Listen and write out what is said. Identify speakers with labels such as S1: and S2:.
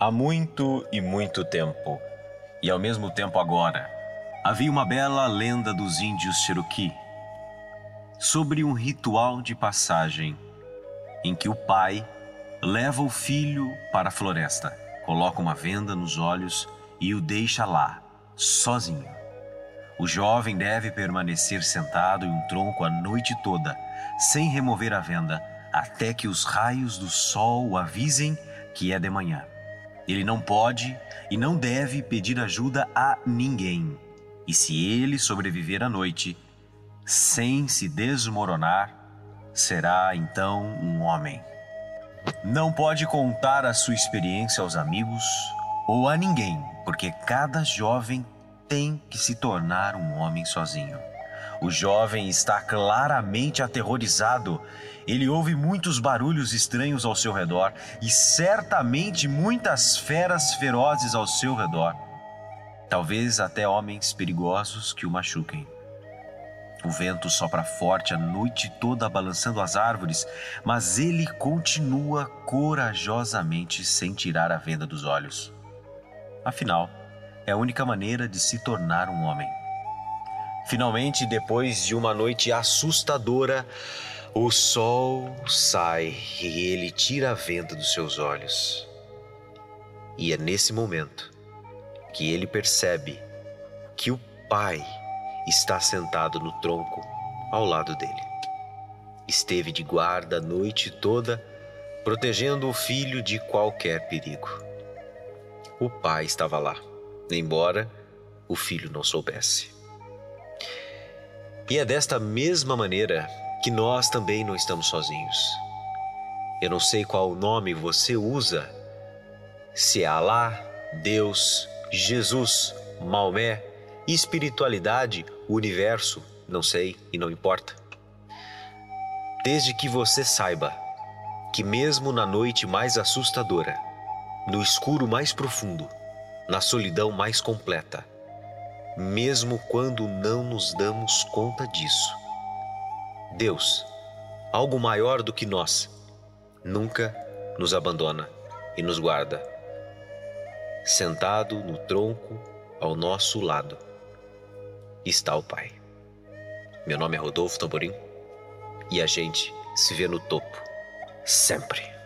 S1: Há muito e muito tempo, e ao mesmo tempo agora, havia uma bela lenda dos índios Cherokee sobre um ritual de passagem em que o pai leva o filho para a floresta, coloca uma venda nos olhos e o deixa lá, sozinho. O jovem deve permanecer sentado em um tronco a noite toda, sem remover a venda, até que os raios do sol o avisem que é de manhã. Ele não pode e não deve pedir ajuda a ninguém. E se ele sobreviver à noite, sem se desmoronar, será então um homem. Não pode contar a sua experiência aos amigos ou a ninguém, porque cada jovem tem que se tornar um homem sozinho. O jovem está claramente aterrorizado. Ele ouve muitos barulhos estranhos ao seu redor e certamente muitas feras ferozes ao seu redor. Talvez até homens perigosos que o machuquem. O vento sopra forte a noite toda balançando as árvores, mas ele continua corajosamente sem tirar a venda dos olhos. Afinal, é a única maneira de se tornar um homem. Finalmente, depois de uma noite assustadora, o sol sai e ele tira a venda dos seus olhos. E é nesse momento que ele percebe que o pai está sentado no tronco ao lado dele. Esteve de guarda a noite toda, protegendo o filho de qualquer perigo. O pai estava lá, embora o filho não soubesse. E é desta mesma maneira que nós também não estamos sozinhos. Eu não sei qual nome você usa, se é Alá, Deus, Jesus, Maomé, espiritualidade, universo, não sei e não importa. Desde que você saiba que, mesmo na noite mais assustadora, no escuro mais profundo, na solidão mais completa, mesmo quando não nos damos conta disso. Deus, algo maior do que nós, nunca nos abandona e nos guarda. Sentado no tronco ao nosso lado está o Pai. Meu nome é Rodolfo Tamborim e a gente se vê no topo, sempre.